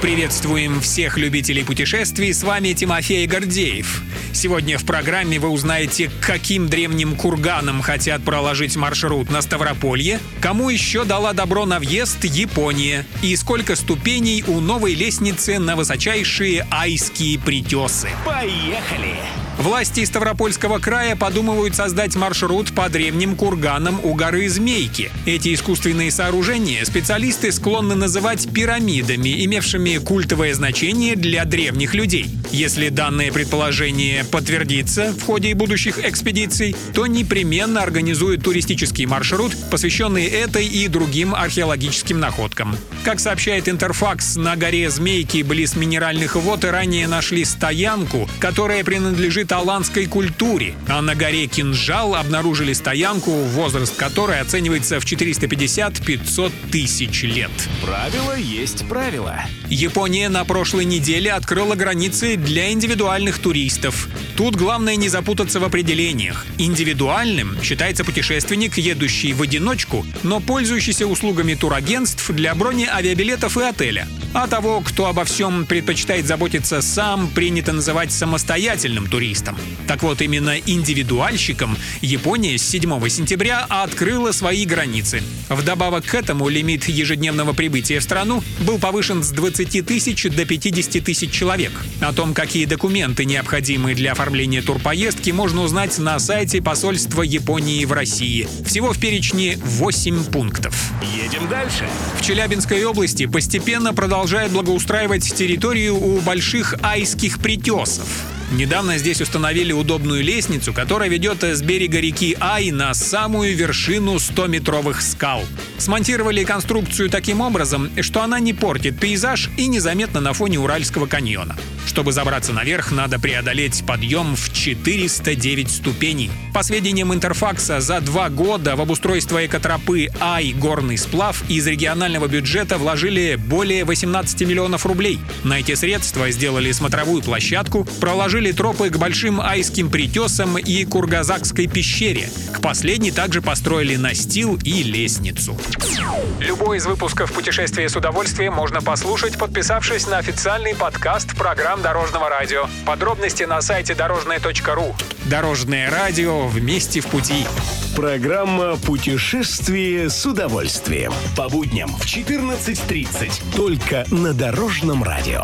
Приветствуем всех любителей путешествий, с вами Тимофей Гордеев. Сегодня в программе вы узнаете, каким древним курганам хотят проложить маршрут на Ставрополье, кому еще дала добро на въезд Япония и сколько ступеней у новой лестницы на высочайшие айские притесы. Поехали! Власти Ставропольского края подумывают создать маршрут по древним курганам у горы Змейки. Эти искусственные сооружения специалисты склонны называть пирамидами, имевшими культовое значение для древних людей. Если данное предположение подтвердится в ходе будущих экспедиций, то непременно организуют туристический маршрут, посвященный этой и другим археологическим находкам. Как сообщает Интерфакс, на горе Змейки близ минеральных вод ранее нашли стоянку, которая принадлежит аланской культуре, а на горе Кинжал обнаружили стоянку, возраст которой оценивается в 450-500 тысяч лет. Правило есть правило. Япония на прошлой неделе открыла границы для индивидуальных туристов. Тут главное не запутаться в определениях. Индивидуальным считается путешественник, едущий в одиночку, но пользующийся услугами турагентств для брони авиабилетов и отеля. А того, кто обо всем предпочитает заботиться сам, принято называть самостоятельным туристом. Так вот, именно индивидуальщиком Япония с 7 сентября открыла свои границы. Вдобавок к этому лимит ежедневного прибытия в страну был повышен с 20 тысяч до 50 тысяч человек. О том, какие документы необходимы для оформления турпоездки, можно узнать на сайте посольства Японии в России. Всего в перечне 8 пунктов. Едем дальше. В Челябинской области постепенно продолжает благоустраивать территорию у больших айских притесов. Недавно здесь установили удобную лестницу, которая ведет с берега реки Ай на самую вершину 100-метровых скал. Смонтировали конструкцию таким образом, что она не портит пейзаж и незаметна на фоне Уральского каньона. Чтобы забраться наверх, надо преодолеть подъем в 409 ступеней. По сведениям Интерфакса, за два года в обустройство экотропы Ай горный сплав из регионального бюджета вложили более 18 миллионов рублей. На эти средства сделали смотровую площадку, проложили проложили тропы к большим айским притесам и Кургазакской пещере. К последней также построили настил и лестницу. Любой из выпусков «Путешествие с удовольствием» можно послушать, подписавшись на официальный подкаст программ Дорожного радио. Подробности на сайте дорожное.ру. Дорожное радио вместе в пути. Программа «Путешествие с удовольствием». По будням в 14.30. Только на Дорожном радио.